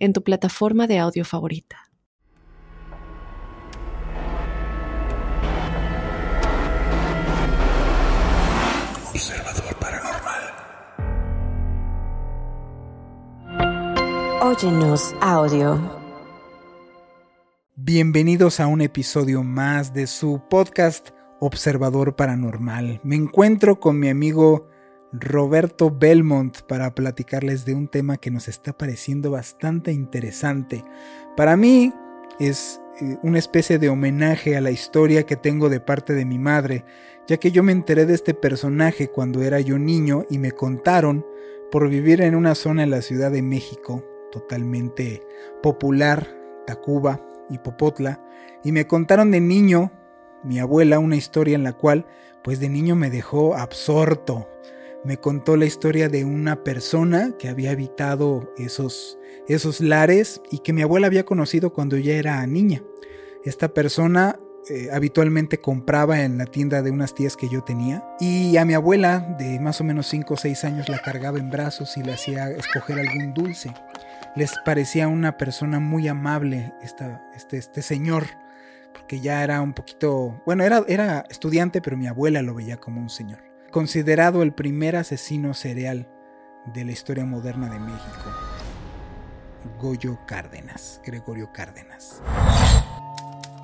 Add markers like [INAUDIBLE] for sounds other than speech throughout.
en tu plataforma de audio favorita. Observador Paranormal. Óyenos audio. Bienvenidos a un episodio más de su podcast Observador Paranormal. Me encuentro con mi amigo Roberto Belmont para platicarles de un tema que nos está pareciendo bastante interesante. Para mí es eh, una especie de homenaje a la historia que tengo de parte de mi madre, ya que yo me enteré de este personaje cuando era yo niño y me contaron por vivir en una zona en la Ciudad de México totalmente popular, Tacuba y Popotla, y me contaron de niño, mi abuela, una historia en la cual pues de niño me dejó absorto me contó la historia de una persona que había habitado esos, esos lares y que mi abuela había conocido cuando ya era niña. Esta persona eh, habitualmente compraba en la tienda de unas tías que yo tenía y a mi abuela de más o menos 5 o 6 años la cargaba en brazos y le hacía escoger algún dulce. Les parecía una persona muy amable esta, este, este señor porque ya era un poquito, bueno, era, era estudiante pero mi abuela lo veía como un señor considerado el primer asesino serial de la historia moderna de México, Goyo Cárdenas, Gregorio Cárdenas.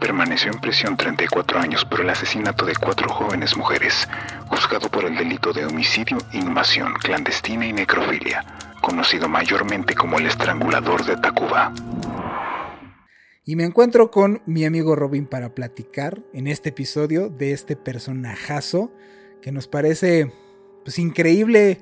Permaneció en prisión 34 años por el asesinato de cuatro jóvenes mujeres, juzgado por el delito de homicidio, inhumación clandestina y necrofilia, conocido mayormente como el estrangulador de Tacuba. Y me encuentro con mi amigo Robin para platicar en este episodio de este personajazo que nos parece pues increíble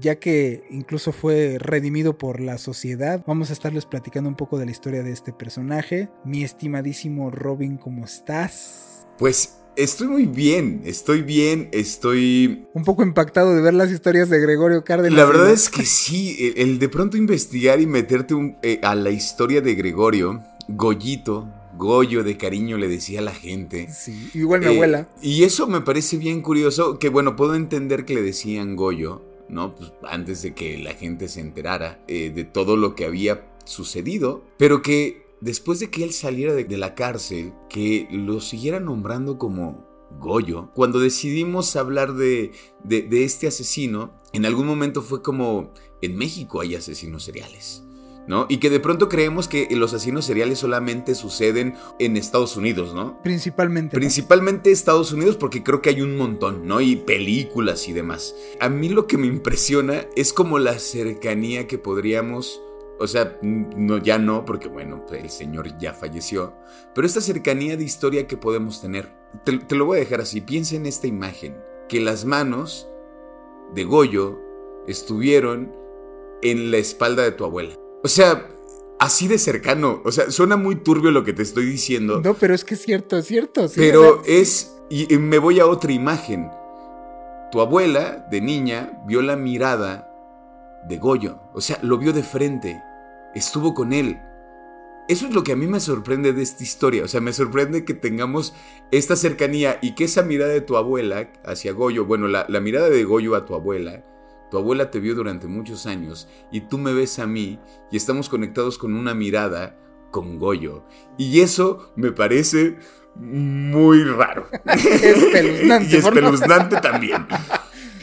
ya que incluso fue redimido por la sociedad. Vamos a estarles platicando un poco de la historia de este personaje. Mi estimadísimo Robin, ¿cómo estás? Pues estoy muy bien, estoy bien, estoy... Un poco impactado de ver las historias de Gregorio Cárdenas. La verdad es que sí, el, de pronto investigar y meterte eh, a la historia de Gregorio, Goyito, Goyo de cariño le decía a la gente. Sí, igual mi abuela. Eh, y eso me parece bien curioso, que bueno, puedo entender que le decían Goyo, ¿no? Pues antes de que la gente se enterara eh, de todo lo que había sucedido, pero que después de que él saliera de, la cárcel, que lo siguiera nombrando como Goyo. Cuando decidimos hablar de, de este asesino, en algún momento fue como, en México hay asesinos seriales. ¿No? Y que de pronto creemos que los asesinos seriales solamente suceden en Estados Unidos, ¿no? Principalmente. Principalmente Estados Unidos porque creo que hay un montón, ¿no? Y películas y demás. A mí lo que me impresiona es como la cercanía que podríamos... O sea, no, ya no, porque bueno, el señor ya falleció. Pero esta cercanía de historia que podemos tener. Te, te lo voy a dejar así. Piensa en esta imagen. Que las manos de Goyo estuvieron en la espalda de tu abuela. O sea, así de cercano. O sea, suena muy turbio lo que te estoy diciendo. No, pero es que es cierto, es cierto. pero es. Y me voy a otra imagen. Tu abuela, de niña, vio la mirada de Goyo. O sea, lo vio de frente. Estuvo con él. Eso es lo que a mí me sorprende de esta historia. O sea, me sorprende que tengamos esta cercanía y que esa mirada de tu abuela hacia Goyo, bueno, la, la mirada de Goyo a tu abuela, tu abuela te vio durante muchos años y tú me ves a mí y estamos conectados con una mirada con Goyo. Y eso me parece muy raro. [LAUGHS] espeluznante. [LAUGHS] y espeluznante también. [LAUGHS]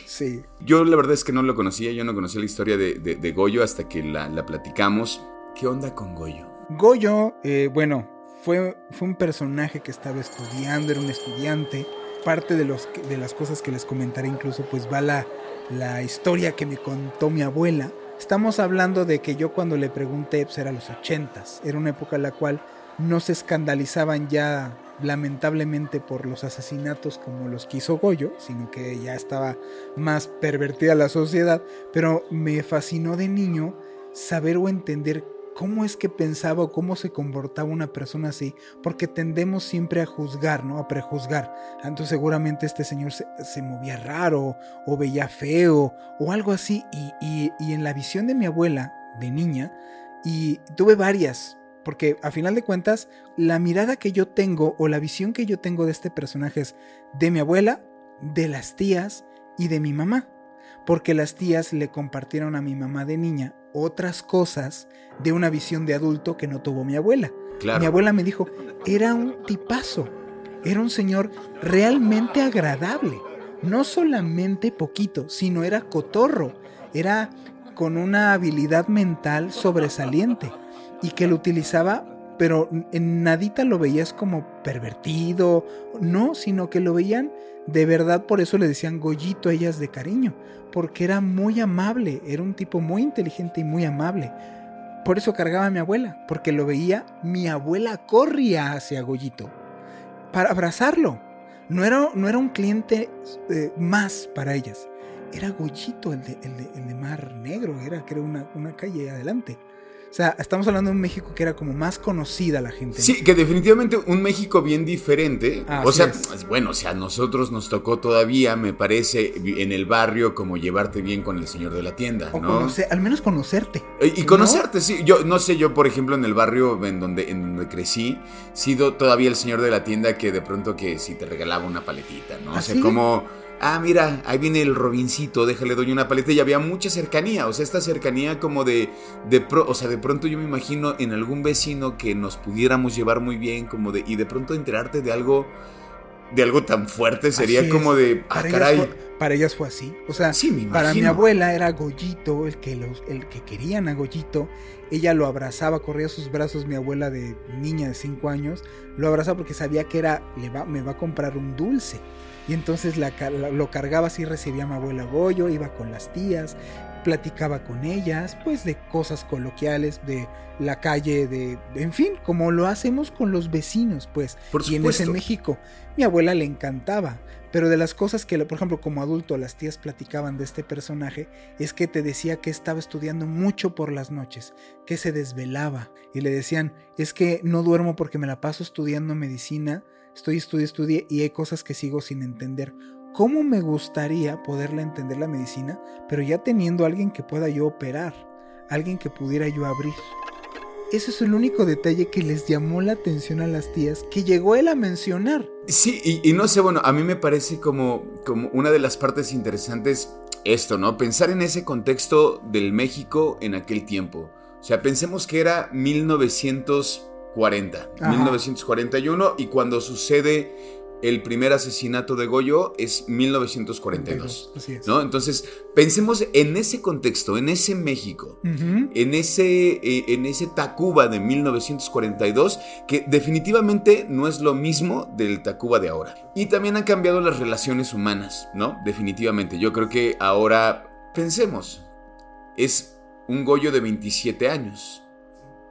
Sí. Yo la verdad es que no lo conocía, yo no conocía la historia de, Goyo hasta que la, platicamos. ¿Qué onda con Goyo? Goyo, eh, bueno, fue, fue un personaje que estaba estudiando, era un estudiante. Parte de, los, de las cosas que les comentaré incluso pues va la, la historia que me contó mi abuela. Estamos hablando de que yo cuando le pregunté, pues era los ochentas, era una época en la cual no se escandalizaban ya lamentablemente por los asesinatos como los que hizo Goyo, sino que ya estaba más pervertida la sociedad, pero me fascinó de niño saber o entender cómo es que pensaba o cómo se comportaba una persona así, porque tendemos siempre a juzgar, ¿no? A prejuzgar. Entonces seguramente este señor se, movía raro o veía feo o algo así. Y, y, en la visión de mi abuela, de niña, y tuve varias, porque a final de cuentas, la mirada que yo tengo o la visión que yo tengo de este personaje es de mi abuela, de las tías y de mi mamá. Porque las tías le compartieron a mi mamá de niña otras cosas de una visión de adulto que no tuvo mi abuela. Mi abuela me dijo, era un tipazo, era un señor realmente agradable, no solamente poquito, sino era cotorro, era con una habilidad mental sobresaliente y que lo utilizaba, pero en nadita lo veías como pervertido, no, sino que lo veían de verdad, por eso le decían Goyito a ellas de cariño, porque era muy amable, era un tipo muy inteligente y muy amable. Por eso cargaba a mi abuela, porque lo veía, mi abuela corría hacia Goyito para abrazarlo. No era, no era un cliente eh, más para ellas, era Goyito el de, el de, Mar Negro, era creo una, una calle adelante. O sea, estamos hablando de un México que era como más conocida la gente. Sí, que definitivamente un México bien diferente. o sea, bueno, o sea, a nosotros nos tocó todavía, me parece, en el barrio como llevarte bien con el señor de la tienda, ¿no? al menos conocerte. Y, conocerte, sí. Yo no sé, yo por ejemplo en el barrio en donde, en donde crecí, sido todavía el señor de la tienda que de pronto que si te regalaba una paletita, ¿no? O sea, ¿Ah, como ah, mira, ahí viene el Robincito, déjale, doy una paleta. Y había mucha cercanía, o sea, esta cercanía como de, de o sea, de pronto yo me imagino en algún vecino que nos pudiéramos llevar muy bien, como de, y de pronto enterarte de algo, de algo tan fuerte, sería como de, ah, caray. para ellas fue así. O sea, para mi abuela era Goyito, el que, los, el que querían a Goyito. Ella lo abrazaba, corría sus brazos, mi abuela de niña de 5 años, lo abrazaba porque sabía que era, le va, me va a comprar un dulce. Y entonces lo cargaba así, recibía a mi abuela Goyo, iba con las tías, platicaba con ellas, pues de cosas coloquiales, de la calle, de, en fin, como lo hacemos con los vecinos, pues. Por y en ese México, mi abuela le encantaba. Pero de las cosas que, por ejemplo, como adulto las tías platicaban de este personaje, es que te decía que estaba estudiando mucho por las noches, que se desvelaba. Y le decían, es que no duermo porque me la paso estudiando medicina estoy estudiando, estudie y hay cosas que sigo sin entender. ¿Cómo me gustaría poderla entender la medicina, pero ya teniendo alguien que pueda yo operar, alguien que pudiera yo abrir? Ese es el único detalle que les llamó la atención a las tías, que llegó él a mencionar. Sí, y, no sé, bueno, a mí me parece como, como una de las partes interesantes esto, ¿no? Pensar en ese contexto del México en aquel tiempo. O sea, pensemos que era 1900 40, 1941, y cuando sucede el primer asesinato de Goyo es 1942. ¿no? Entonces, pensemos en ese contexto, en ese México, en, ese, eh, en ese Tacuba de 1942, que definitivamente no es lo mismo del Tacuba de ahora. Y también han cambiado las relaciones humanas, ¿no? Definitivamente. Yo creo que ahora, pensemos, es un Goyo de 27 años.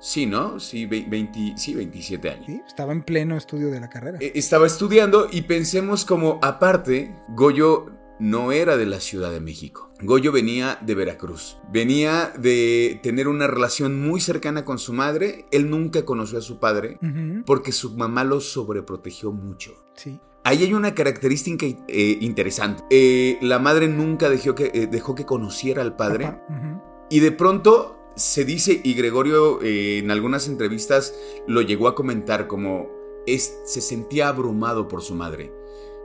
Sí, ¿no? Sí, 20, sí, 27 años. Sí, estaba en pleno estudio de la carrera. E, estaba estudiando y pensemos como, aparte, Goyo no era de la Ciudad de México. Goyo venía de Veracruz. Venía de tener una relación muy cercana con su madre. Él nunca conoció a su padre porque su mamá lo sobreprotegió mucho. Sí. Ahí hay una característica eh, interesante. Eh, la madre nunca dejó que, eh, dejó que conociera al padre. Y de pronto se dice, y Gregorio eh, en algunas entrevistas lo llegó a comentar como es, se sentía abrumado por su madre.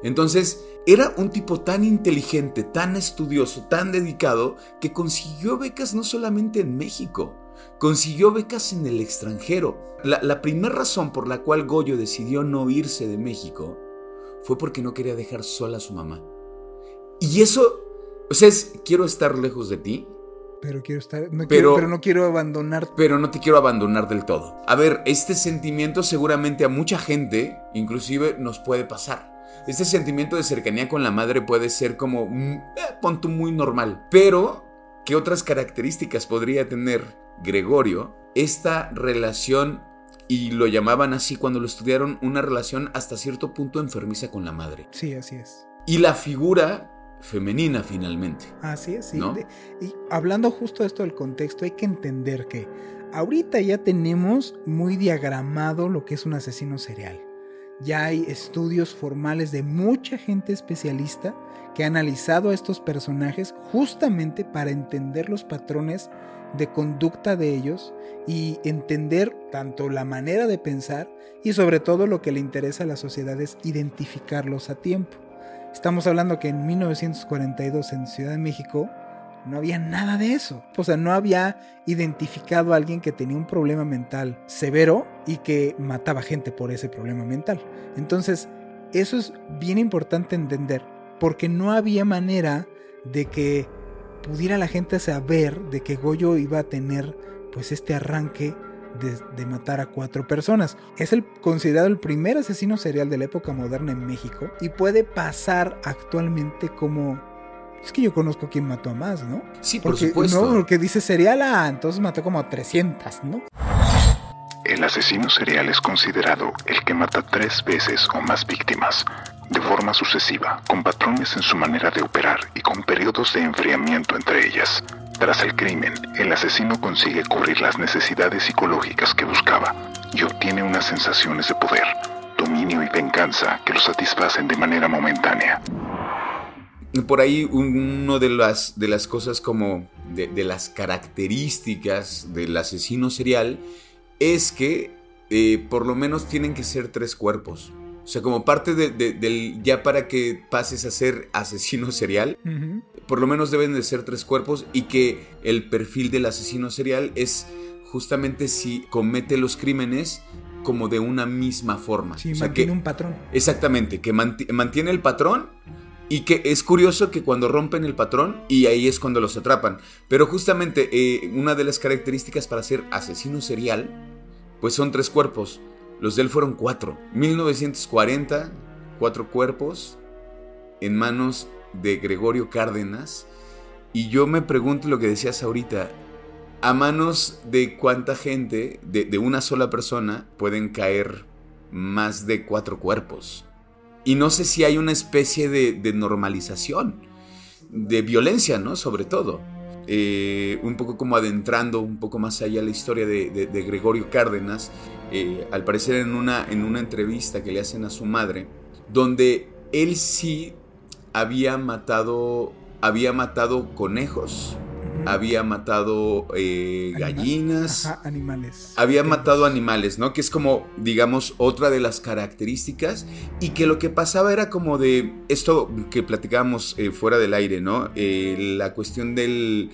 Entonces, era un tipo tan inteligente, tan estudioso, tan dedicado, que consiguió becas no solamente en México, consiguió becas en el extranjero. La, la primera razón por la cual Goyo decidió no irse de México fue porque no quería dejar sola a su mamá. Y eso, o sea, es, quiero estar lejos de ti, pero quiero estar, no pero, quiero, no quiero abandonar. Pero no te quiero abandonar del todo. A ver, este sentimiento seguramente a mucha gente, inclusive, nos puede pasar. Este sentimiento de cercanía con la madre puede ser como, mm, eh, muy normal. Pero, ¿qué otras características podría tener Gregorio? Esta relación, y lo llamaban así cuando lo estudiaron, una relación hasta cierto punto enfermiza con la madre. Sí, así es. Y la figura femenina finalmente. Así es, sí. y hablando justo de esto del contexto, hay que entender que ahorita ya tenemos muy diagramado lo que es un asesino serial. Ya hay estudios formales de mucha gente especialista que ha analizado a estos personajes justamente para entender los patrones de conducta de ellos y entender tanto la manera de pensar y sobre todo lo que le interesa a la sociedad es identificarlos a tiempo. Estamos hablando que en 1942 en Ciudad de México no había nada de eso. O sea, no había identificado a alguien que tenía un problema mental severo y que mataba gente por ese problema mental. Entonces, eso es bien importante entender, porque no había manera de que pudiera la gente saber de que Goyo iba a tener pues este arranque de, matar a cuatro personas. Es el considerado el primer asesino serial de la época moderna en México y puede pasar actualmente como es que yo conozco a quien mató a más, ¿no? Sí, por supuesto. No, porque dice serial, ah, entonces mató como a 300, ¿no? El asesino serial es considerado el que mata tres veces o más víctimas, de forma sucesiva, con patrones en su manera de operar y con periodos de enfriamiento entre ellas. Tras el crimen, el asesino consigue cubrir las necesidades psicológicas que buscaba y obtiene unas sensaciones de poder, dominio y venganza que lo satisfacen de manera momentánea por ahí uno de las, de las cosas como de, las características del asesino serial es que eh, por lo menos tienen que ser tres cuerpos. O sea, como parte del, ya para que pases a ser asesino serial, por lo menos deben de ser tres cuerpos y que el perfil del asesino serial es justamente si comete los crímenes como de una misma forma. Sí, mantiene un patrón. Exactamente, que mantiene el patrón y que es curioso que cuando rompen el patrón y ahí es cuando los atrapan. Pero justamente eh, una de las características para ser asesino serial, pues son tres cuerpos. Los de él fueron cuatro. 1940, cuatro cuerpos en manos de Gregorio Cárdenas. Y yo me pregunto lo que decías ahorita. A manos de cuánta gente, de, de una sola persona, pueden caer más de cuatro cuerpos. Y no sé si hay una especie de, normalización, de violencia, ¿no? Sobre todo. Eh, un poco como adentrando un poco más allá la historia de, Gregorio Cárdenas, eh, al parecer en una, en una entrevista que le hacen a su madre, donde él sí había matado, había matado conejos, había matado eh, gallinas. animales. Había matado animales, ¿no? Que es como, digamos, otra de las características. Y que lo que pasaba era como de esto que platicábamos eh, fuera del aire, ¿no? Eh, la cuestión del,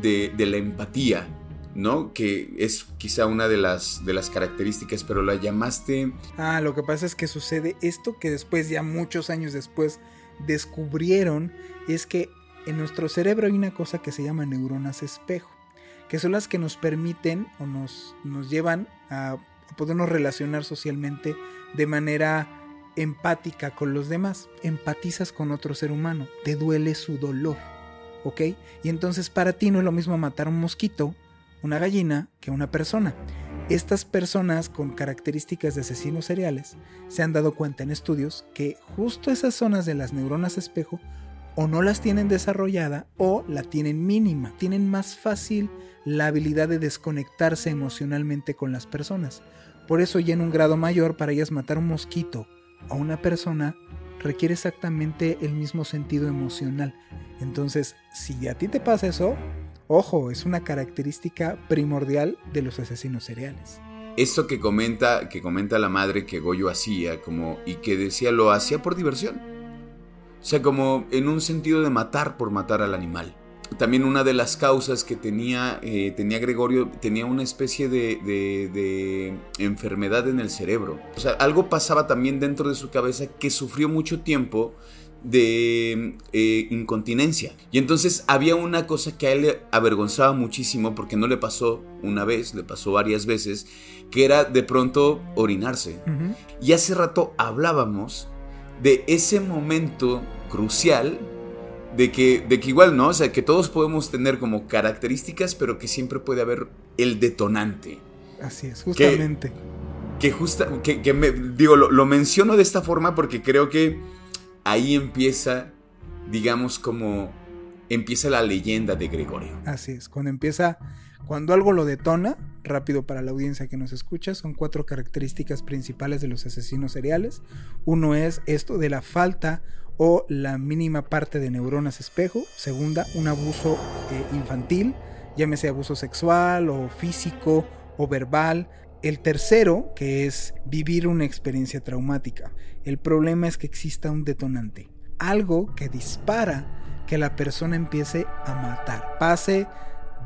de, la empatía. ¿no? Que es quizá una de las, de las características, pero la llamaste... Ah, lo que pasa es que sucede esto que después, ya muchos años después, descubrieron, es que en nuestro cerebro hay una cosa que se llama neuronas espejo, que son las que nos permiten o nos, nos llevan a, podernos relacionar socialmente de manera empática con los demás. Empatizas con otro ser humano, te duele su dolor, ¿ok? Y entonces para ti no es lo mismo matar un mosquito, una gallina, que una persona. Estas personas con características de asesinos seriales se han dado cuenta en estudios que justo esas zonas de las neuronas espejo o no las tienen desarrollada o la tienen mínima. Tienen más fácil la habilidad de desconectarse emocionalmente con las personas. Por eso ya en un grado mayor para ellas matar un mosquito o una persona requiere exactamente el mismo sentido emocional. Entonces, si a ti te pasa eso, ojo, es una característica primordial de los asesinos seriales. Esto que comenta, que comenta la madre que Goyo hacía, como, y que decía lo hacía por diversión o sea, como en un sentido de matar por matar al animal. También una de las causas que tenía, eh, tenía Gregorio, tenía una especie de, enfermedad en el cerebro. O sea, algo pasaba también dentro de su cabeza que sufrió mucho tiempo de eh, incontinencia. Y entonces había una cosa que a él le avergonzaba muchísimo porque no le pasó una vez, le pasó varias veces, que era de pronto orinarse. Y hace rato hablábamos de ese momento crucial de que, de que igual, ¿no? O sea, que todos podemos tener como características, pero que siempre puede haber el detonante. Así es, justamente. Que, justa, que, me, digo, lo, menciono de esta forma porque creo que ahí empieza, digamos, como empieza la leyenda de Gregorio. Así es, cuando empieza, cuando algo lo detona, rápido para la audiencia que nos escucha, son cuatro características principales de los asesinos seriales. Uno es esto de la falta o la mínima parte de neuronas espejo. Segunda, un abuso eh, infantil, llámese abuso sexual o físico o verbal. El tercero, que es vivir una experiencia traumática. El problema es que exista un detonante, algo que dispara que la persona empiece a matar, pase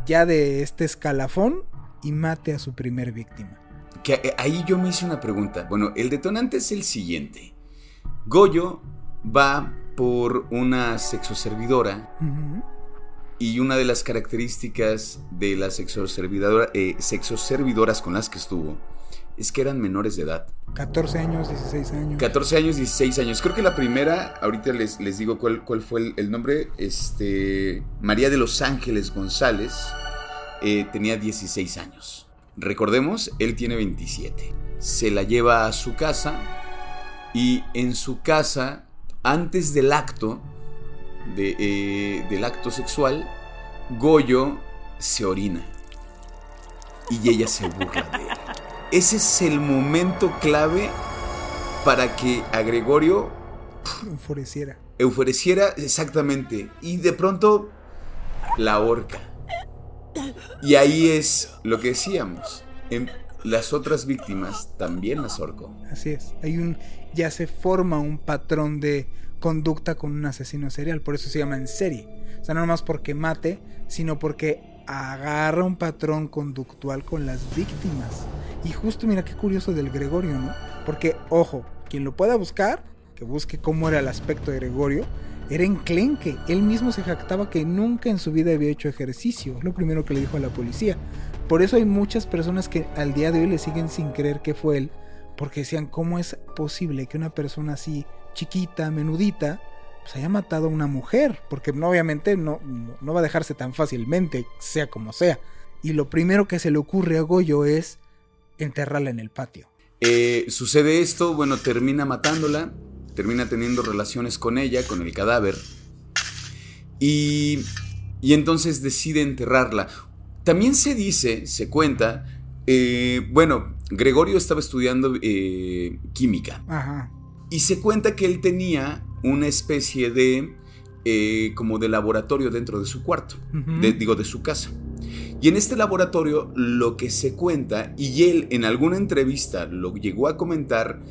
ya de este escalafón y mate a su primer víctima. Que eh, ahí yo me hice una pregunta. Bueno, el detonante es el siguiente. Goyo va por una sexoservidora y una de las características de las sexoservidora, eh, sexoservidoras con las que estuvo es que eran menores de edad. 14 años, 16 años. 14 años, 16 años. Creo que la primera, ahorita les, les digo cuál, cuál fue el, el, nombre, este, María de los Ángeles González, eh, tenía 16 años. Recordemos, él tiene 27. Se la lleva a su casa y en su casa, antes del acto, de, eh, del acto sexual, Goyo se orina y ella se burla de él. Ese es el momento clave para que a Gregorio enfureciera. Enfureciera exactamente y de pronto la horca. Y ahí es lo que decíamos. En las otras víctimas también las ahorcó. Así es. Hay un ya se forma un patrón de conducta con un asesino serial, por eso se llama en serie. O sea, no nomás porque mate, sino porque agarra un patrón conductual con las víctimas. Y justo mira qué curioso del Gregorio, ¿no? Porque, ojo, quien lo pueda buscar, que busque cómo era el aspecto de Gregorio, era enclenque. Él mismo se jactaba que nunca en su vida había hecho ejercicio. lo primero que le dijo a la policía. Por eso hay muchas personas que al día de hoy le siguen sin creer que fue él. Porque decían, ¿cómo es posible que una persona así chiquita, menudita, pues haya matado a una mujer? Porque no, obviamente no, no va a dejarse tan fácilmente, sea como sea. Y lo primero que se le ocurre a Goyo es enterrarla en el patio. Eh, sucede esto, bueno, termina matándola, termina teniendo relaciones con ella, con el cadáver, y, y entonces decide enterrarla. También se dice, se cuenta, eh, bueno, Gregorio estaba estudiando eh, química. Ajá. Y se cuenta que él tenía una especie de, eh, como de laboratorio dentro de su cuarto, uh -huh. de, digo, de su casa. Y en este laboratorio lo que se cuenta, y él en alguna entrevista lo llegó a comentar,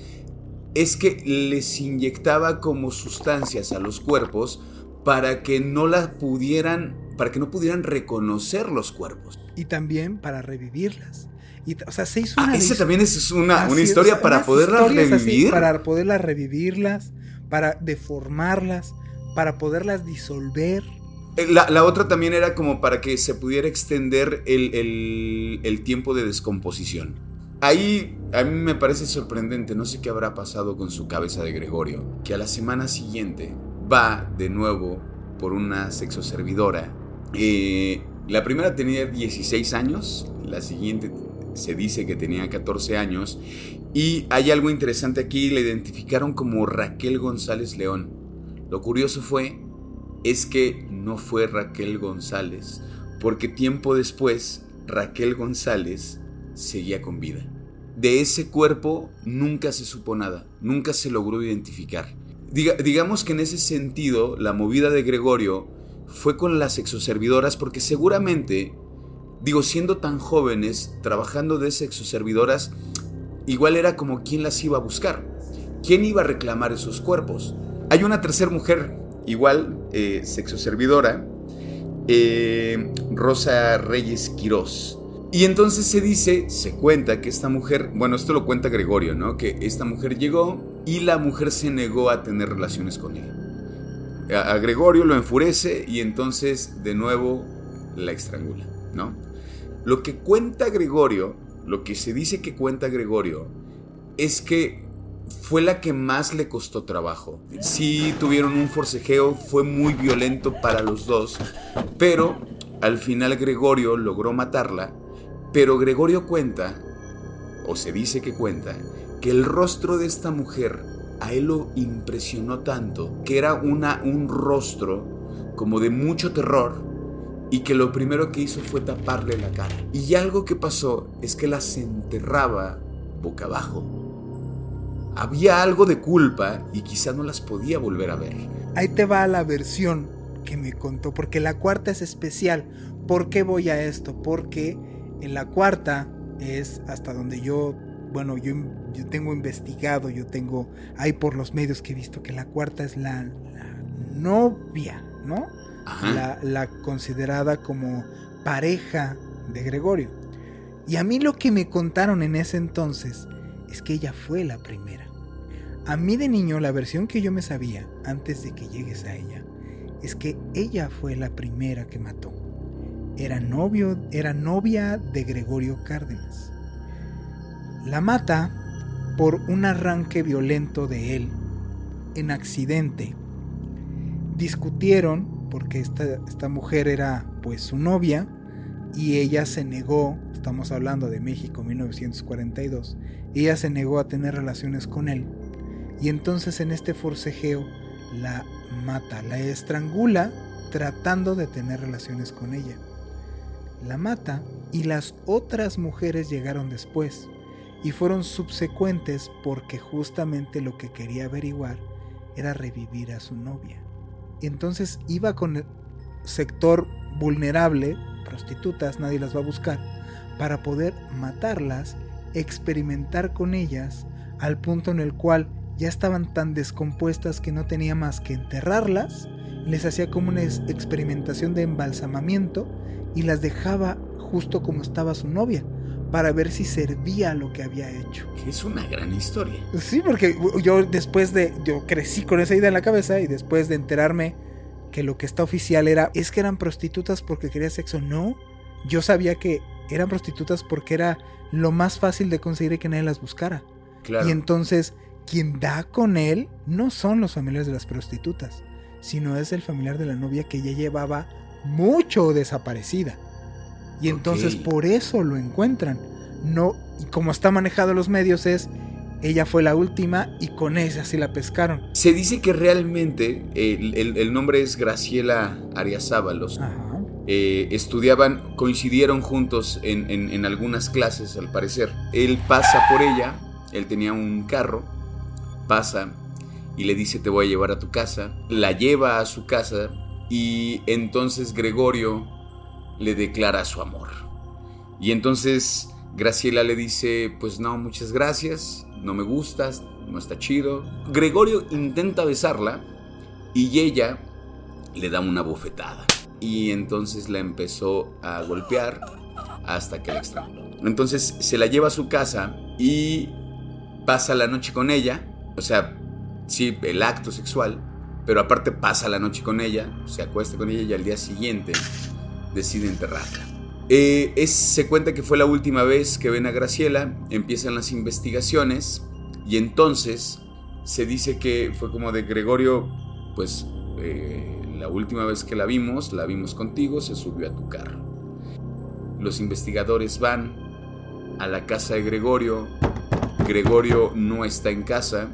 es que les inyectaba como sustancias a los cuerpos para que no la pudieran, para que no pudieran reconocer los cuerpos. Y también para revivirlas. Y, o sea, se hizo una ah, esa también es una, una historia es, para poderlas revivir. Así, para poderlas revivirlas, para deformarlas, para poderlas disolver. La, la, otra también era como para que se pudiera extender el, el, el, tiempo de descomposición. Ahí a mí me parece sorprendente, no sé qué habrá pasado con su cabeza de Gregorio, que a la semana siguiente va de nuevo por una sexoservidora. Eh, la primera tenía 16 años, la siguiente se dice que tenía 14 años. Y hay algo interesante aquí, la identificaron como Raquel González León. Lo curioso fue, es que no fue Raquel González, porque tiempo después Raquel González seguía con vida. De ese cuerpo nunca se supo nada, nunca se logró identificar. Diga, digamos que en ese sentido, la movida de Gregorio fue con las exoservidoras porque seguramente Digo, siendo tan jóvenes, trabajando de sexoservidoras, igual era como quién las iba a buscar. ¿Quién iba a reclamar esos cuerpos? Hay una tercera mujer, igual, eh, sexoservidora, eh, Rosa Reyes Quirós. Y entonces se dice, se cuenta que esta mujer, bueno, esto lo cuenta Gregorio, ¿no? Que esta mujer llegó y la mujer se negó a tener relaciones con él. A, Gregorio lo enfurece y entonces de nuevo la estrangula, ¿no? Lo que cuenta Gregorio, lo que se dice que cuenta Gregorio, es que fue la que más le costó trabajo. Sí tuvieron un forcejeo, fue muy violento para los dos, pero al final Gregorio logró matarla, pero Gregorio cuenta, o se dice que cuenta, que el rostro de esta mujer a él lo impresionó tanto, que era una, un rostro como de mucho terror, y que lo primero que hizo fue taparle la cara. Y algo que pasó es que las enterraba boca abajo. Había algo de culpa y quizá no las podía volver a ver. Ahí te va la versión que me contó, porque la cuarta es especial. ¿Por qué voy a esto? Porque en la cuarta es hasta donde yo, bueno, yo, yo tengo investigado, yo tengo ahí por los medios que he visto que la cuarta es la, novia, ¿no? La, la considerada como pareja de Gregorio. Y a mí lo que me contaron en ese entonces es que ella fue la primera. A mí de niño la versión que yo me sabía antes de que llegues a ella es que ella fue la primera que mató. Era novio, era novia de Gregorio Cárdenas. La mata por un arranque violento de él en accidente. Discutieron porque esta, esta mujer era pues su novia y ella se negó, estamos hablando de México 1942, ella se negó a tener relaciones con él y entonces en este forcejeo la mata, la estrangula tratando de tener relaciones con ella. La mata y las otras mujeres llegaron después y fueron subsecuentes porque justamente lo que quería averiguar era revivir a su novia. Entonces iba con el sector vulnerable, prostitutas, nadie las va a buscar, para poder matarlas, experimentar con ellas, al punto en el cual ya estaban tan descompuestas que no tenía más que enterrarlas, les hacía como una experimentación de embalsamamiento y las dejaba justo como estaba su novia para ver si servía lo que había hecho. Es una gran historia. Sí, porque yo después de, yo crecí con esa idea en la cabeza y después de enterarme que lo que está oficial era, es que eran prostitutas porque quería sexo, no, yo sabía que eran prostitutas porque era lo más fácil de conseguir que nadie las buscara. Claro. Y entonces quien da con él no son los familiares de las prostitutas, sino es el familiar de la novia que ya llevaba mucho desaparecida. Y entonces por eso lo encuentran. No, y como está manejado los medios es ella fue la última y con ella sí la pescaron. Se dice que realmente el, nombre es Graciela Ariazábalos. Eh, estudiaban, coincidieron juntos en, en algunas clases al parecer. Él pasa por ella, él tenía un carro pasa y le dice te voy a llevar a tu casa, la lleva a su casa y entonces Gregorio le declara su amor. Y entonces Graciela le dice, pues no, muchas gracias, no me gustas, no está chido. Gregorio intenta besarla y ella le da una bofetada. Y entonces la empezó a golpear hasta que la estranguló. Entonces se la lleva a su casa y pasa la noche con ella o sea, sí, el acto sexual, pero aparte pasa la noche con ella, se acuesta con ella y al día siguiente decide enterrarla. Eh, se cuenta que fue la última vez que ven a Graciela, empiezan las investigaciones y entonces se dice que fue como de Gregorio, pues eh, la última vez que la vimos, la vimos contigo, se subió a tu carro. Los investigadores van a la casa de Gregorio, Gregorio no está en casa,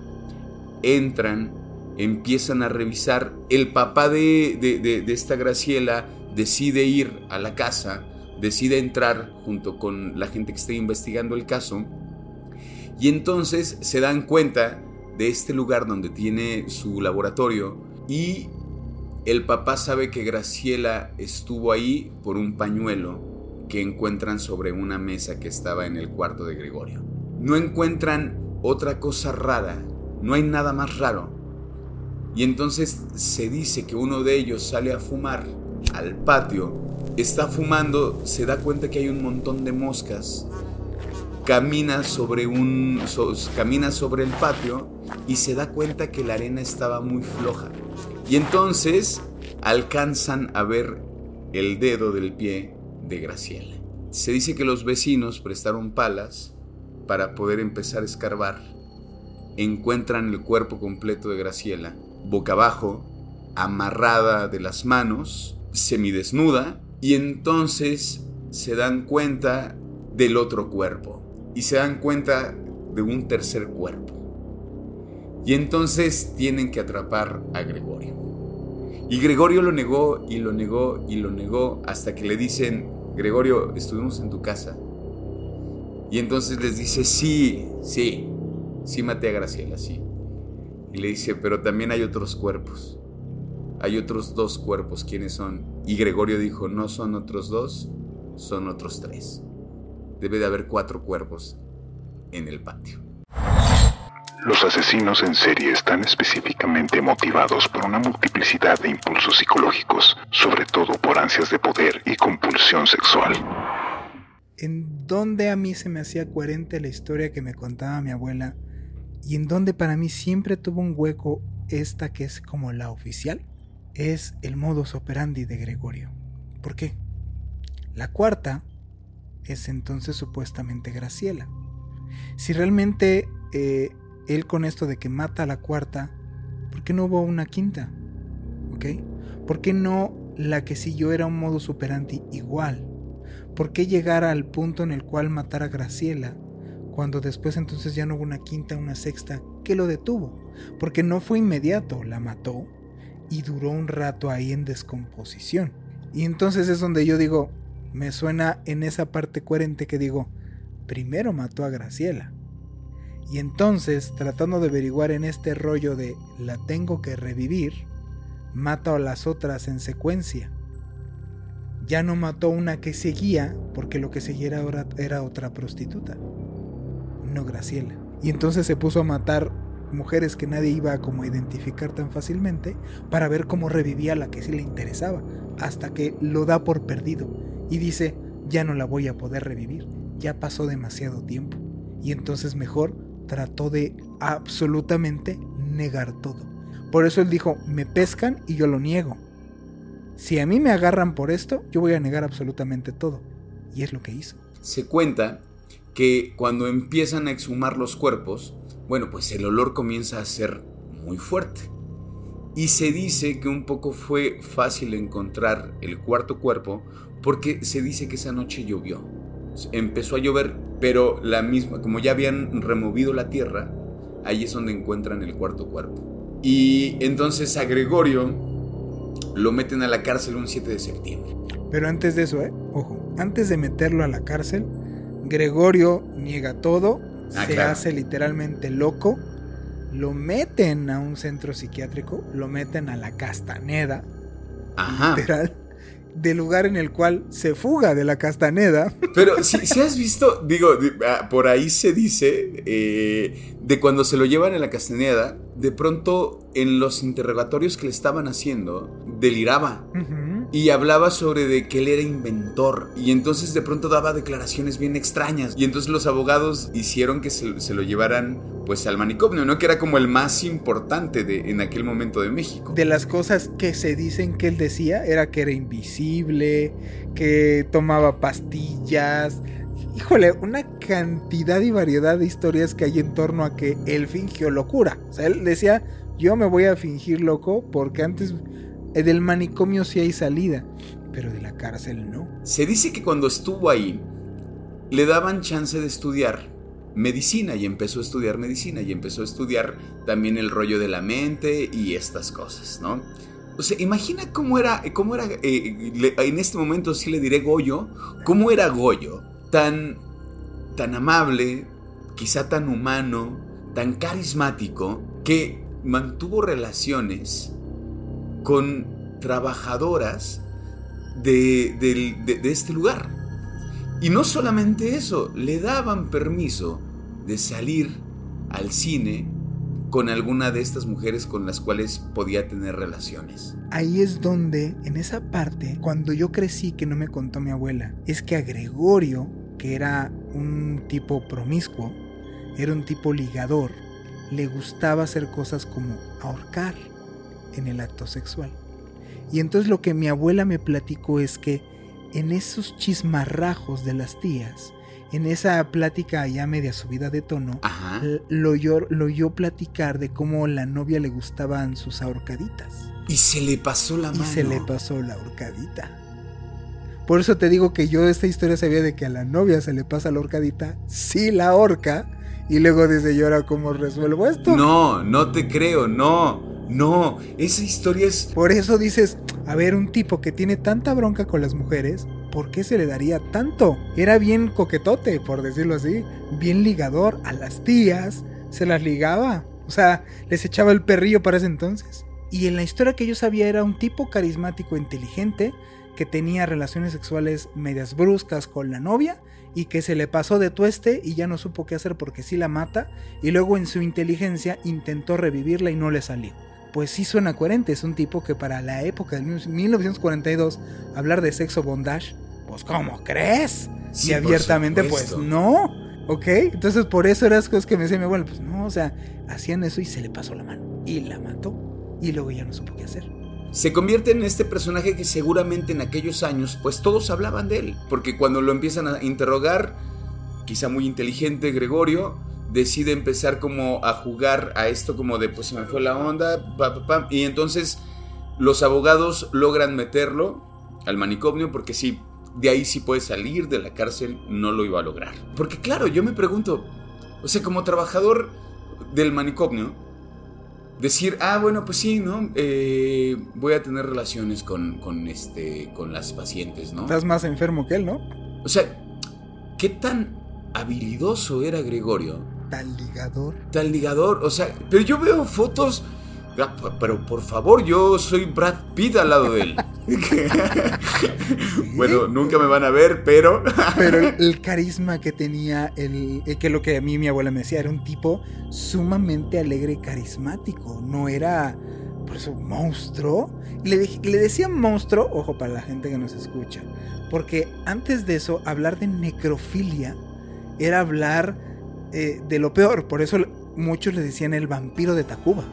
entran, empiezan a revisar, el papá de, de, esta Graciela decide ir a la casa, decide entrar junto con la gente que está investigando el caso, y entonces se dan cuenta de este lugar donde tiene su laboratorio y el papá sabe que Graciela estuvo ahí por un pañuelo que encuentran sobre una mesa que estaba en el cuarto de Gregorio. No encuentran otra cosa rara no hay nada más raro. Y entonces se dice que uno de ellos sale a fumar al patio, está fumando, se da cuenta que hay un montón de moscas, camina sobre un camina sobre el patio y se da cuenta que la arena estaba muy floja. Y entonces alcanzan a ver el dedo del pie de Graciela. Se dice que los vecinos prestaron palas para poder empezar a escarbar encuentran el cuerpo completo de Graciela, boca abajo, amarrada de las manos, semidesnuda, y entonces se dan cuenta del otro cuerpo y se dan cuenta de un tercer cuerpo. Y entonces tienen que atrapar a Gregorio. Y Gregorio lo negó y lo negó y lo negó hasta que le dicen, Gregorio, estuvimos en tu casa. Y entonces les dice, sí, sí, sí maté a Graciela, sí. Y le dice, pero también hay otros cuerpos. Hay otros dos cuerpos, ¿quiénes son? Y Gregorio dijo, no son otros dos, son otros tres. Debe de haber cuatro cuerpos en el patio. Los asesinos en serie están específicamente motivados por una multiplicidad de impulsos psicológicos, sobre todo por ansias de poder y compulsión sexual. ¿En dónde a mí se me hacía coherente la historia que me contaba mi abuela? ¿Y en dónde para mí siempre tuvo un hueco esta que es como la oficial? Es el modus operandi de Gregorio. ¿Por qué? La cuarta es entonces supuestamente Graciela. Si realmente eh, él con esto de que mata a la cuarta, ¿por qué no hubo una quinta? ¿Ok? ¿Por qué no la que siguió era un modo superanti igual? ¿Por qué llegar al punto en el cual matar a Graciela cuando después entonces ya no hubo una quinta, una sexta que lo detuvo? Porque no fue inmediato, la mató y duró un rato ahí en descomposición. Y entonces es donde yo digo, me suena en esa parte coherente que digo, primero mató a Graciela y entonces, tratando de averiguar en este rollo de la tengo que revivir, mata a las otras en secuencia. Ya no mató una que seguía, porque lo que seguía ahora era otra prostituta, Graciela. Y entonces se puso a matar mujeres que nadie iba a como identificar tan fácilmente para ver cómo revivía la que sí le interesaba, hasta que lo da por perdido y dice, ya no la voy a poder revivir, ya pasó demasiado tiempo. Y entonces mejor trató de absolutamente negar todo. Por eso él dijo, me pescan y yo lo niego. Si a mí me agarran por esto, yo voy a negar absolutamente todo. Y es lo que hizo. Se cuenta que cuando empiezan a exhumar los cuerpos, bueno, pues el olor comienza a ser muy fuerte. Y se dice que un poco fue fácil encontrar el cuarto cuerpo porque se dice que esa noche llovió empezó a llover, pero la misma, como ya habían removido la tierra, ahí es donde encuentran el cuarto cuerpo. Y entonces a Gregorio lo meten a la cárcel un 7 de septiembre. Pero antes de eso, ¿eh? ojo, antes de meterlo a la cárcel, Gregorio niega todo, ah, se hace literalmente loco, lo meten a un centro psiquiátrico, lo meten a la Castaneda, Ajá. literal del lugar en el cual se fuga de la Castaneda. Pero [LAUGHS] si, has visto, digo, ah, por ahí se dice, eh, de cuando se lo llevan a la Castaneda, de pronto en los interrogatorios que le estaban haciendo, deliraba. Y hablaba sobre de que él era inventor. Y entonces de pronto daba declaraciones bien extrañas. Y entonces los abogados hicieron que se, lo llevaran pues al manicomio, ¿no? Que era como el más importante de, en aquel momento de México. De las cosas que se dicen que él decía era que era invisible, que tomaba pastillas. Híjole, una cantidad y variedad de historias que hay en torno a que él fingió locura. O sea, él decía, yo me voy a fingir loco porque antes del manicomio sí hay salida, pero de la cárcel no. Se dice que cuando estuvo ahí, le daban chance de estudiar medicina y empezó a estudiar medicina y empezó a estudiar también el rollo de la mente y estas cosas, ¿no? O sea, imagina cómo era, cómo era, eh, en este momento sí le diré Goyo, cómo era Goyo, tan, tan amable, quizá tan humano, tan carismático, que mantuvo relaciones con trabajadoras de, de, este lugar. Y no solamente eso, le daban permiso de salir al cine con alguna de estas mujeres con las cuales podía tener relaciones. Ahí es donde, en esa parte, cuando yo crecí que no me contó mi abuela, es que a Gregorio, que era un tipo promiscuo, era un tipo ligador, le gustaba hacer cosas como ahorcar en el acto sexual. Y entonces lo que mi abuela me platicó es que en esos chismarrajos de las tías, en esa plática ya media subida de tono, lo yo, lo yo platicar de cómo la novia le gustaban sus ahorcaditas. Y se le pasó la mano. Y se le pasó la ahorcadita. Por eso te digo que yo esta historia sabía de que a la novia se le pasa la ahorcadita, sí la ahorca, y luego dice, ¿y ahora cómo resuelvo esto? No, no te creo, no. No, esa historia es... Por eso dices, a ver, un tipo que tiene tanta bronca con las mujeres, ¿por qué se le daría tanto? Era bien coquetote, por decirlo así, bien ligador a las tías, se las ligaba, o sea, les echaba el perrillo para ese entonces. Y en la historia que yo sabía era un tipo carismático, inteligente, que tenía relaciones sexuales medias bruscas con la novia y que se le pasó de tueste y ya no supo qué hacer porque sí la mata y luego en su inteligencia intentó revivirla y no le salió. Pues sí suena coherente, es un tipo que para la época de 1942 hablar de sexo bondage, pues ¿cómo crees? Sí, y abiertamente pues no, ¿ok? Entonces por eso eran las cosas que me decía mi abuelo, pues no, o sea, hacían eso y se le pasó la mano y la mató y luego ya no supo qué hacer. Se convierte en este personaje que seguramente en aquellos años, pues todos hablaban de él. Porque cuando lo empiezan a interrogar, quizá muy inteligente Gregorio, decide empezar como a jugar a esto como de pues se me fue la onda, pa, pa, pam. y entonces los abogados logran meterlo al manicomio porque sí, de ahí sí puede salir de la cárcel, no lo iba a lograr. Porque claro, yo me pregunto, o sea, como trabajador del manicomio, decir, ah, bueno, pues sí, ¿no? Eh, voy a tener relaciones con, con, este, con las pacientes, ¿no? Estás más enfermo que él, ¿no? O sea, ¿qué tan habilidoso era Gregorio? Tan ligador. Tan ligador, o sea, pero yo veo fotos, ah, pero por favor, yo soy Brad Pitt al lado de él. [LAUGHS] bueno, nunca me van a ver, pero... [LAUGHS] Pero el, el carisma que tenía, el, el que lo que a mí mi abuela me decía, era un tipo sumamente alegre y carismático. No era, por eso, monstruo. Le, le decía monstruo, ojo para la gente que nos escucha. Porque antes de eso, hablar de necrofilia era hablar eh, de lo peor. Por eso muchos le decían el vampiro de Tacuba.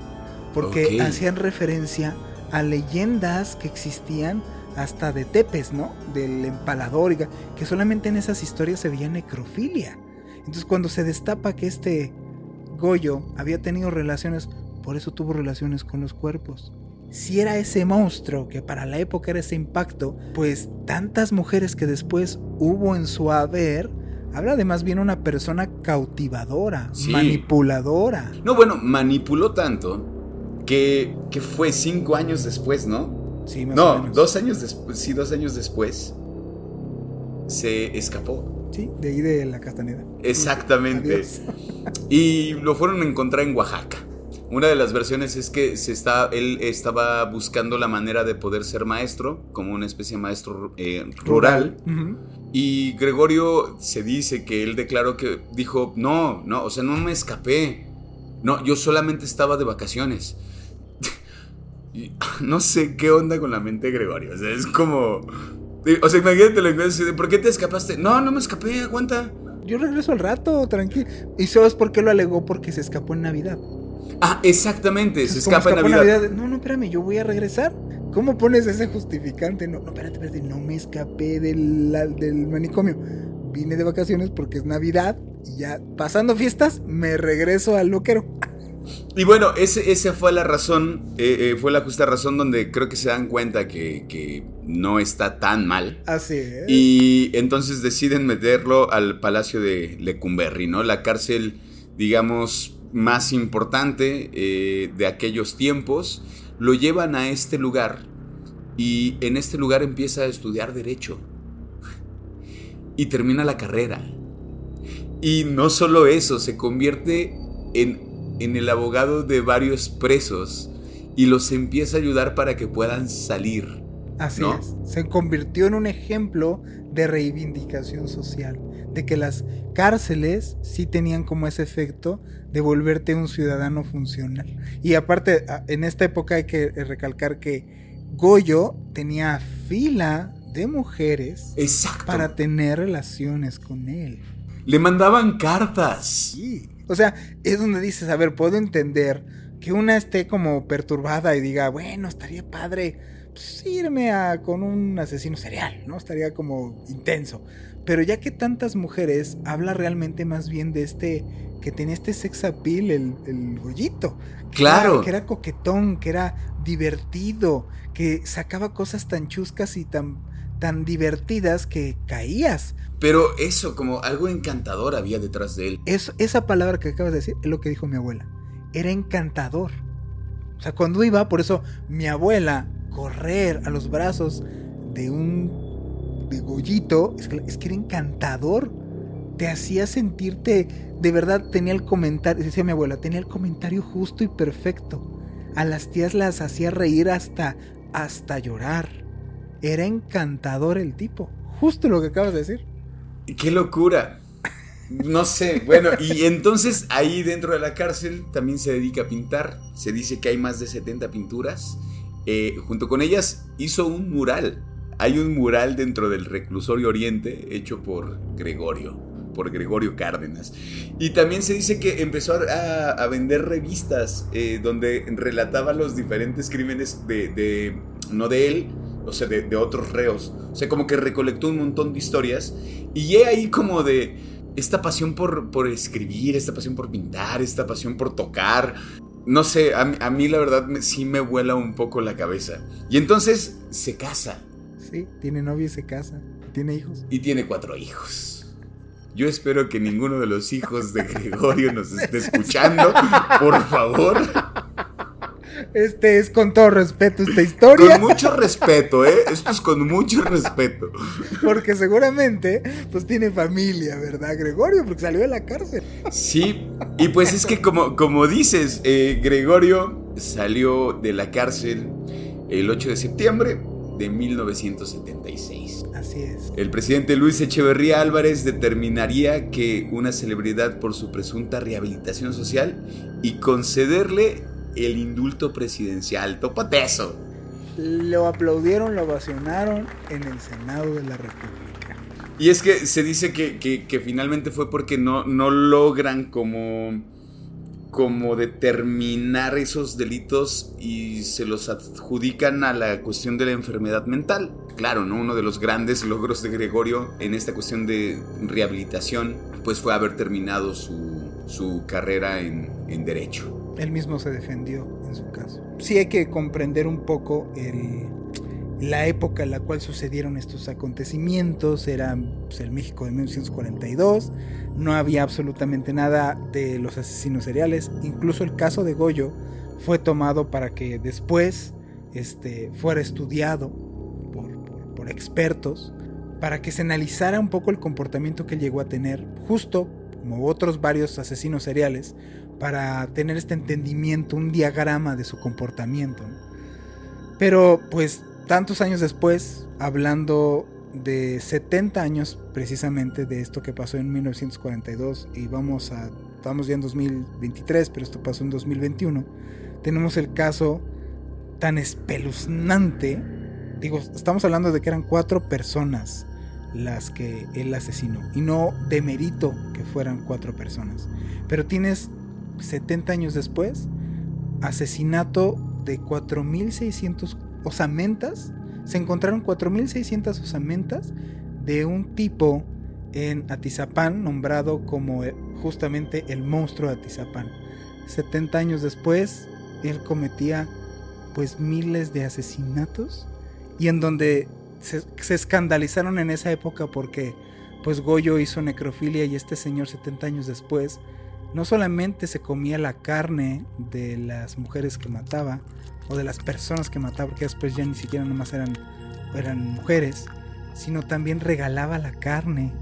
Porque hacían referencia a leyendas que existían hasta de Tepes, ¿no? Del empalador, que solamente en esas historias se veía necrofilia. Entonces cuando se destapa que este Goyo había tenido relaciones, por eso tuvo relaciones con los cuerpos. Si era ese monstruo que para la época era ese impacto, pues tantas mujeres que después hubo en su haber, habla de más bien una persona cautivadora, Sí. manipuladora. No, bueno, manipuló tanto que, que fue cinco años después, ¿no? Sí, más o No, menos. dos años después, sí, dos años después, se escapó. Sí, de ahí de la Castaneda. Exactamente. Adiós. Y lo fueron a encontrar en Oaxaca. Una de las versiones es que se está, él estaba buscando la manera de poder ser maestro, como una especie de maestro eh, rural. Y Gregorio se dice que él declaró que dijo, no, no, o sea, no me escapé. No, yo solamente estaba de vacaciones. [LAUGHS] Y no sé qué onda con la mente de Gregorio. O sea, es como... O sea, imagínate y de, ¿por qué te escapaste? No, no me escapé, aguanta. Yo regreso al rato, tranquilo. ¿Y sabes por qué lo alegó? Porque se escapó en Navidad. Ah, exactamente, se escapa en Navidad. No, no, espérame, yo voy a regresar. ¿Cómo pones ese justificante? No, no, espérate, espérate, no me escapé del, la- del manicomio. Vine de vacaciones porque es Navidad y ya pasando fiestas me regreso al loquero. Y bueno, ese, esa fue la razón, eh, eh, fue la justa razón donde creo que se dan cuenta que, que no está tan mal. Así es. Y entonces deciden meterlo al palacio de Lecumberri, ¿no? La cárcel, digamos, más importante eh, de aquellos tiempos. Lo llevan a este lugar y en este lugar empieza a estudiar derecho. Y termina la carrera. Y no solo eso, se convierte en, en el abogado de varios presos y los empieza a ayudar para que puedan salir. Así ¿no? es. Se convirtió en un ejemplo de reivindicación social. De que las cárceles sí tenían como ese efecto de volverte un ciudadano funcional. Y aparte, en esta época hay que eh, recalcar que Goyo tenía fila de mujeres Exacto. para tener relaciones con él. Le mandaban cartas. Sí. O sea, es donde dices, a ver, puedo entender que una esté como perturbada y diga, bueno, estaría padre pues, irme a, con un asesino serial, ¿no? Estaría como intenso. Pero ya que tantas mujeres, habla realmente más bien de este, que tenía este sex appeal, el, el gollito. Que Claro. era- que era coquetón, que era divertido, que sacaba cosas tan chuscas y tan, tan divertidas que caías. Pero eso, como algo encantador había detrás de él. Es, esa palabra que acabas de decir es lo que dijo mi abuela. Era encantador. O sea, cuando iba, por eso mi abuela, correr a los brazos de un de Goyito, es que, era encantador. Te hacía sentirte, de verdad, tenía el comentario, decía mi abuela, tenía el comentario justo y perfecto. A las tías las hacía reír hasta, hasta llorar. Era encantador el tipo. Justo lo que acabas de decir. ¡Qué locura! No sé, bueno, y entonces ahí dentro de la cárcel también se dedica a pintar. Se dice que hay más de 70 pinturas. Eh, junto con ellas hizo un mural. Hay un mural dentro del reclusorio oriente hecho por Gregorio, por Gregorio Cárdenas. Y también se dice que empezó a, vender revistas eh, donde relataba los diferentes crímenes de, no de él, o sea, de, otros reos. O sea, como que recolectó un montón de historias. Y he ahí como de esta pasión por, por escribir, esta pasión por pintar, esta pasión por tocar. No sé, a, mí la verdad sí me vuela un poco la cabeza. Y entonces se casa. Sí, tiene novia y se casa. Tiene hijos. Y tiene cuatro hijos. Yo espero que ninguno de los hijos de Gregorio nos esté escuchando. Por favor. Este es con todo respeto esta historia. Con mucho respeto, ¿eh? Esto es con mucho respeto. Porque seguramente, pues tiene familia, ¿verdad, Gregorio? Porque salió de la cárcel. Sí, y pues es que como, como dices, eh, Gregorio salió de la cárcel el 8 de septiembre de 1976. Así es. El presidente Luis Echeverría Álvarez determinaría que una celebridad por su presunta rehabilitación social y concederle el indulto presidencial. Tópate eso. Lo aplaudieron, lo ovacionaron en el Senado de la República. Y es que se dice que, finalmente fue porque no, no logran como, como determinar esos delitos y se los adjudican a la cuestión de la enfermedad mental. Claro, ¿no? Uno de los grandes logros de Gregorio en esta cuestión de rehabilitación, pues fue haber terminado su, su carrera en, en Derecho. Él mismo se defendió en su caso. Sí hay que comprender un poco la época en la cual sucedieron estos acontecimientos. Era pues, el México de 1942. No había absolutamente nada de los asesinos seriales. Incluso el caso de Goyo fue tomado para que después este, fuera estudiado por, por expertos, para que se analizara un poco el comportamiento que él llegó a tener, justo como otros varios asesinos seriales, para tener este entendimiento, un diagrama de su comportamiento. Pero pues tantos años después, hablando de 70 años precisamente de esto que pasó en 1942 y vamos a estamos ya en 2023, pero esto pasó en 2021. Tenemos el caso tan espeluznante. Digo, estamos hablando de que eran cuatro personas las que él asesinó y no de mérito que fueran cuatro personas. Pero tienes 70 años después, asesinato de 4.600 osamentas. Se encontraron 4.600 osamentas de un tipo en Atizapán nombrado como eh, justamente el monstruo de Atizapán. 70 años después, él cometía pues miles de asesinatos y en donde se, se, escandalizaron en esa época porque pues Goyo hizo necrofilia y este señor 70 años después no solamente se comía la carne de las mujeres que mataba o de las personas que mataba, porque después ya ni siquiera nomás eran, eran mujeres, sino también regalaba la carne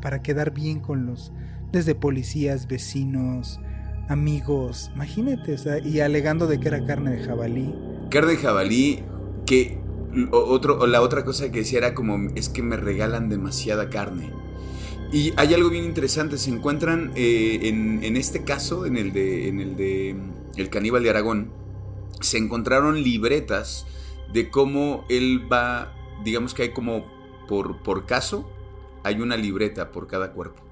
para quedar bien con los, desde policías, vecinos, amigos, imagínate, y alegando de que era carne de jabalí. Carne de jabalí que otro, la otra cosa que decía era como es que me regalan demasiada carne. Y hay algo bien interesante, se encuentran eh, en, este caso, en el de, en el de mm, El caníbal de Aragón, se encontraron libretas de cómo él va, digamos que hay como por, por caso, hay una libreta por cada cuerpo.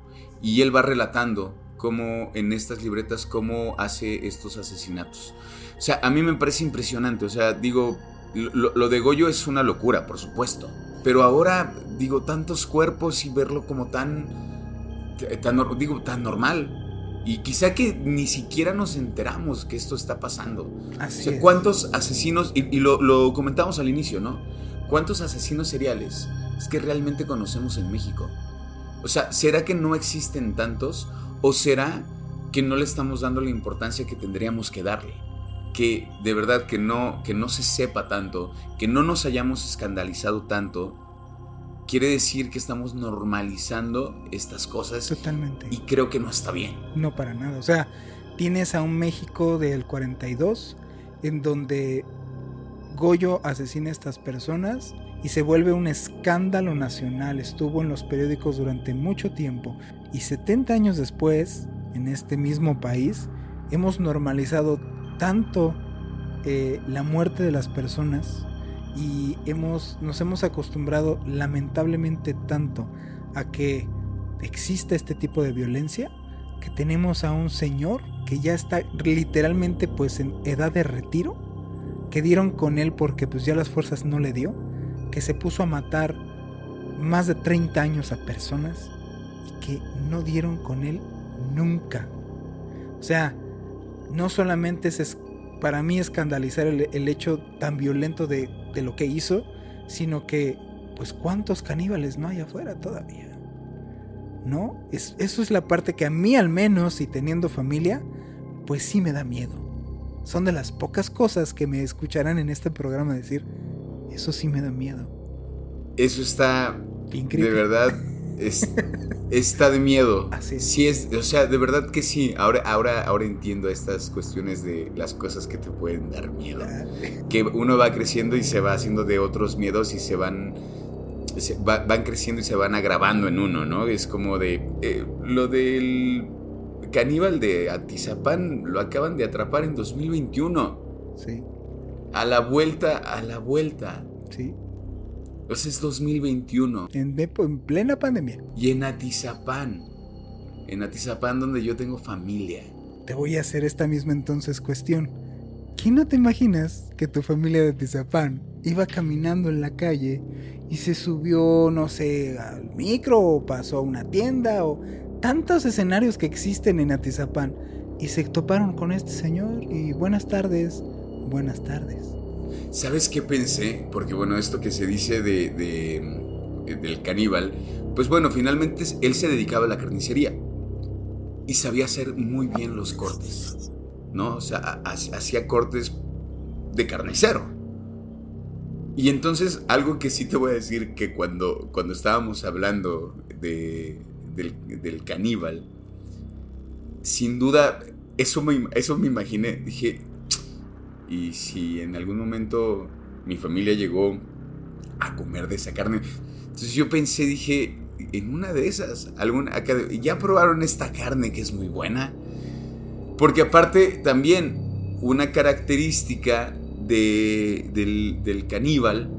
Y él va relatando cómo en estas libretas, cómo hace estos asesinatos. O sea, a mí me parece impresionante, o sea, digo, lo, de Goyo es una locura, por supuesto. Pero ahora, digo, tantos cuerpos y verlo como tan, tan, digo, tan normal. Y quizá que ni siquiera nos enteramos que esto está pasando. Así o sea, ¿cuántos asesinos, y, lo, lo, comentamos al inicio, ¿no? ¿Cuántos asesinos seriales es que realmente conocemos en México? O sea, ¿será que no existen tantos? ¿O será que no le estamos dando la importancia que tendríamos que darle? que de verdad que no, que no se sepa tanto, que no nos hayamos escandalizado tanto, quiere decir que estamos normalizando estas cosas. Totalmente. Y creo que no está bien. No para nada. O sea, tienes a un México del 42 en donde Goyo asesina a estas personas y se vuelve un escándalo nacional. Estuvo en los periódicos durante mucho tiempo y 70 años después, en este mismo país, hemos normalizado tanto eh, la muerte de las personas y hemos, nos hemos acostumbrado lamentablemente tanto a que exista este tipo de violencia que tenemos a un señor que ya está literalmente pues en edad de retiro, que dieron con él porque pues ya las fuerzas no le dio, que se puso a matar más de 30 años a personas y que no dieron con él nunca. O sea, no solamente es para mí escandalizar el, hecho tan violento de, de, lo que hizo, sino que, pues, ¿cuántos caníbales no hay afuera todavía? ¿No? Es, eso es la parte que a mí al menos, y teniendo familia, pues sí me da miedo. Son de las pocas cosas que me escucharán en este programa decir, eso sí me da miedo. Eso está... De verdad [LAUGHS] está de miedo. Así Sí es, o sea, de verdad que sí. Ahora, ahora, ahora entiendo estas cuestiones de las cosas que te pueden dar miedo. Que uno va creciendo y se va haciendo de otros miedos y se van, van creciendo y se van agravando en uno, ¿no? Es como de eh, lo del caníbal de Atizapán lo acaban de atrapar en 2021. Sí. A la vuelta, a la vuelta. Sí. Pues es 2021. En, en, plena pandemia. Y en Atizapán. En Atizapán donde yo tengo familia. Te voy a hacer esta misma entonces cuestión. ¿Quién no te imaginas que tu familia de Atizapán iba caminando en la calle y se subió, no sé, al micro o pasó a una tienda o tantos escenarios que existen en Atizapán y se toparon con este señor y buenas tardes, buenas tardes. ¿Sabes qué pensé? Porque bueno, esto que se dice de, del caníbal, pues bueno, finalmente él se dedicaba a la carnicería y sabía hacer muy bien los cortes, ¿no? O sea, hacía cortes de carnicero. Y entonces, algo que sí te voy a decir que cuando, cuando estábamos hablando de, del, caníbal, sin duda, eso me, eso me imaginé. Dije, y si en algún momento mi familia llegó a comer de esa carne, entonces yo pensé, dije, en una de esas, alguna, ya probaron esta carne que es muy buena. Porque aparte también una característica del, del, caníbal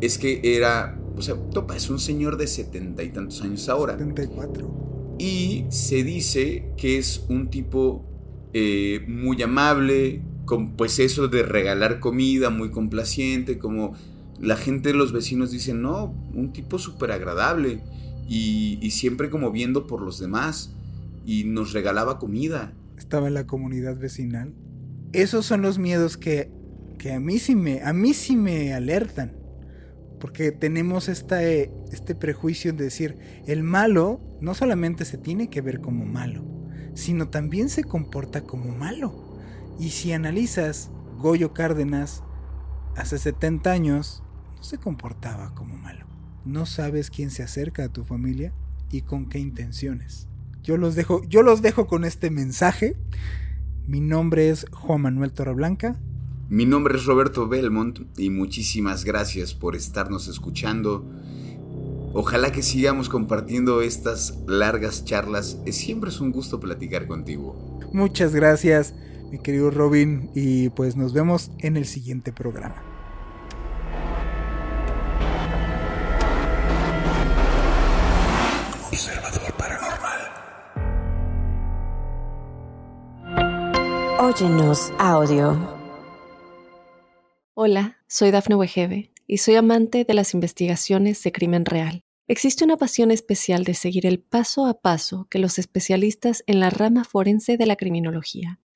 es que era, o sea, Topa es un señor de setenta y tantos años ahora. 74. Y se dice que es un tipo eh, muy amable, con pues eso de regalar comida muy complaciente, como la gente, los vecinos dicen, no, un tipo súper agradable y, y, siempre como viendo por los demás y nos regalaba comida. Estaba en la comunidad vecinal. Esos son los miedos que, que a, mí sí me, a mí sí me alertan. Porque tenemos esta, este prejuicio de decir, el malo no solamente se tiene que ver como malo, sino también se comporta como malo. Y si analizas, Goyo Cárdenas hace 70 años no se comportaba como malo. No sabes quién se acerca a tu familia y con qué intenciones. Yo los dejo, yo los dejo con este mensaje. Mi nombre es Juan Manuel Torreblanca. Mi nombre es Roberto Belmont y muchísimas gracias por estarnos escuchando. Ojalá que sigamos compartiendo estas largas charlas. Siempre es un gusto platicar contigo. Muchas gracias mi querido Robin, y pues nos vemos en el siguiente programa. Observador Paranormal. Óyenos audio. Hola, soy Dafne Wegebe y soy amante de las investigaciones de crimen real. Existe una pasión especial de seguir el paso a paso que los especialistas en la rama forense de la criminología